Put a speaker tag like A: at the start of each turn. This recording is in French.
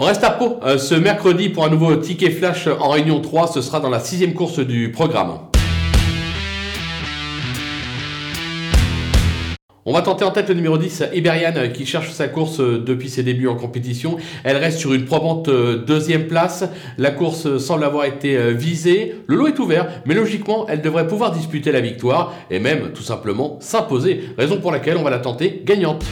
A: On reste à Pau euh, ce mercredi pour un nouveau ticket flash en réunion 3. Ce sera dans la sixième course du programme. On va tenter en tête le numéro 10, Iberian, euh, qui cherche sa course euh, depuis ses débuts en compétition. Elle reste sur une probante deuxième place. La course semble avoir été visée. Le lot est ouvert, mais logiquement, elle devrait pouvoir disputer la victoire et même tout simplement s'imposer. Raison pour laquelle on va la tenter gagnante.